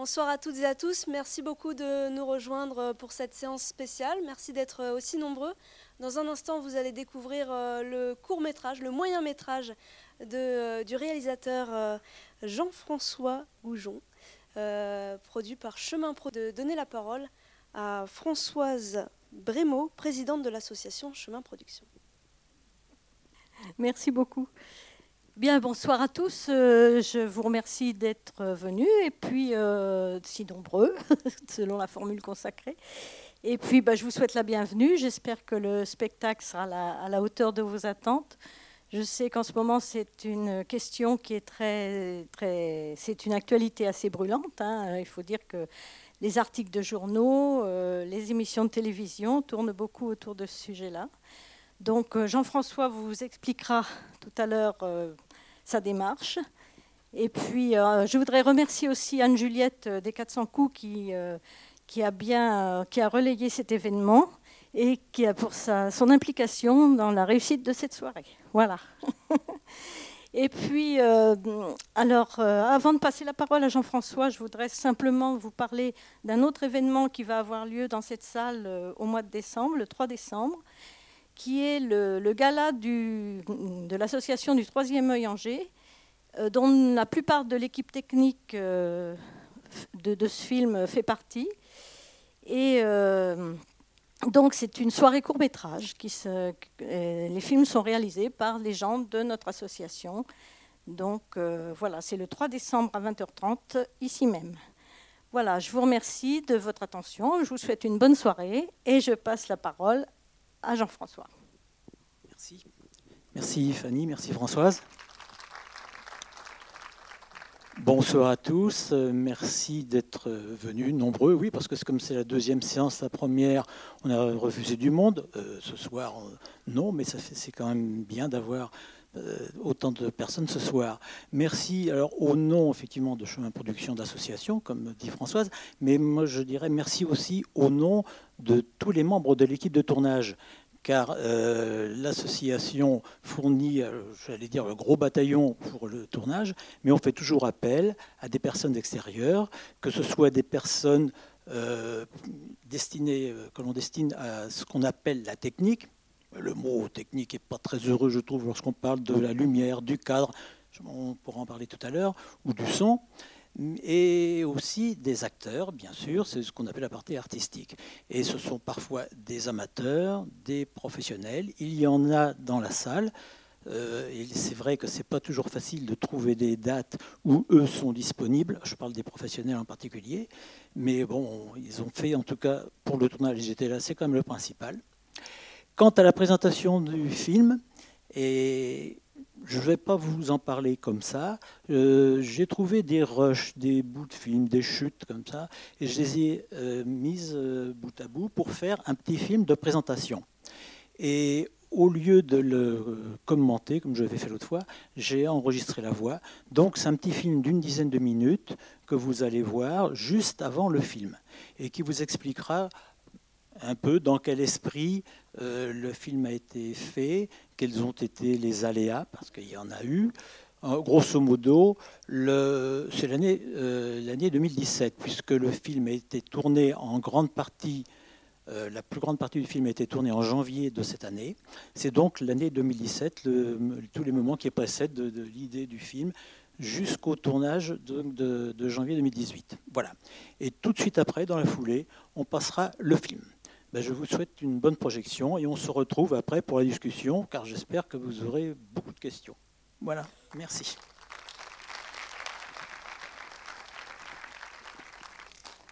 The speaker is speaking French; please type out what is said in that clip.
Bonsoir à toutes et à tous. Merci beaucoup de nous rejoindre pour cette séance spéciale. Merci d'être aussi nombreux. Dans un instant, vous allez découvrir le court métrage, le moyen métrage du réalisateur Jean-François Goujon, produit par Chemin Pro. De donner la parole à Françoise Brémaud, présidente de l'association Chemin Production. Merci beaucoup. Bien, bonsoir à tous. Euh, je vous remercie d'être venus et puis euh, si nombreux, selon la formule consacrée. Et puis, bah, je vous souhaite la bienvenue. J'espère que le spectacle sera à la, hauteur de vos attentes. Je sais qu'en ce moment, c'est une question qui est très, très, c'est une actualité assez brûlante. Hein. Il faut dire que les articles de journaux, euh, les émissions de télévision tournent beaucoup autour de ce sujet-là. Donc Jean-François vous expliquera tout à l'heure sa démarche. Et puis je voudrais remercier aussi Anne-Juliette des 400 coups qui, qui, a bien, qui a relayé cet événement et qui a pour sa, son implication dans la réussite de cette soirée. Voilà. Et puis, euh, alors, euh, avant de passer la parole à Jean-François, je voudrais simplement vous parler d'un autre événement qui va avoir lieu dans cette salle euh, au mois de décembre, le 3 décembre, qui est le, gala de l'association du Troisième œil Angers, dont la plupart de l'équipe technique de, de, ce film fait partie. Et donc c'est une soirée court métrage. Les films sont réalisés par les gens de notre association. Donc euh, voilà, c'est le 3 décembre à 20h30 ici même. Voilà, je vous remercie de votre attention. Je vous souhaite une bonne soirée et je passe la parole Jean-François. Merci. Merci Fanny, merci Françoise. Bonsoir à tous, euh, merci d'être euh, venus nombreux, oui, parce que comme c'est la deuxième séance, la première, on a refusé du monde. Euh, ce soir, non, mais c'est quand même bien d'avoir autant de personnes ce soir. Merci, alors au nom effectivement de Chemin Production d'Association, comme dit Françoise, mais moi je dirais merci aussi au nom de tous les membres de l'équipe de tournage car euh, l'association fournit, euh, j'allais dire, le gros bataillon pour le tournage, mais on fait toujours appel à des personnes extérieures, que ce soit des personnes euh, destinées, que l'on destine à ce qu'on appelle la technique. Le mot technique n'est pas très heureux, je trouve, lorsqu'on parle de la lumière, du cadre, on pourra en parler tout à l'heure, ou du son et aussi des acteurs, bien sûr, c'est ce qu'on appelle la partie artistique. Et ce sont parfois des amateurs, des professionnels, il y en a dans la salle. Euh, c'est vrai que c'est pas toujours facile de trouver des dates où eux sont disponibles. Je parle des professionnels en particulier, mais bon, ils ont fait en tout cas pour le tournage, j'étais là, c'est quand même le principal. Quant à la présentation du film, et je ne vais pas vous en parler comme ça. Euh, j'ai trouvé des rushs, des bouts de films, des chutes comme ça, et je les ai euh, mises euh, bout à bout pour faire un petit film de présentation. Et au lieu de le commenter, comme je l'avais fait l'autre fois, j'ai enregistré la voix. Donc c'est un petit film d'une dizaine de minutes que vous allez voir juste avant le film, et qui vous expliquera un peu dans quel esprit le film a été fait, quels ont été les aléas, parce qu'il y en a eu. grosso modo, c'est l'année euh, l'année 2017, puisque le film a été tourné en grande partie, euh, la plus grande partie du film a été tournée en janvier de cette année. C'est donc l'année 2017, tous les moments qui précèdent de, de l'idée du film jusqu'au tournage de, de, janvier 2018. Voilà. Et tout de suite après, dans la foulée, on passera le film. Ben, je vous souhaite une bonne projection et on se retrouve après pour la discussion, car j'espère que vous aurez beaucoup de questions. Voilà, merci.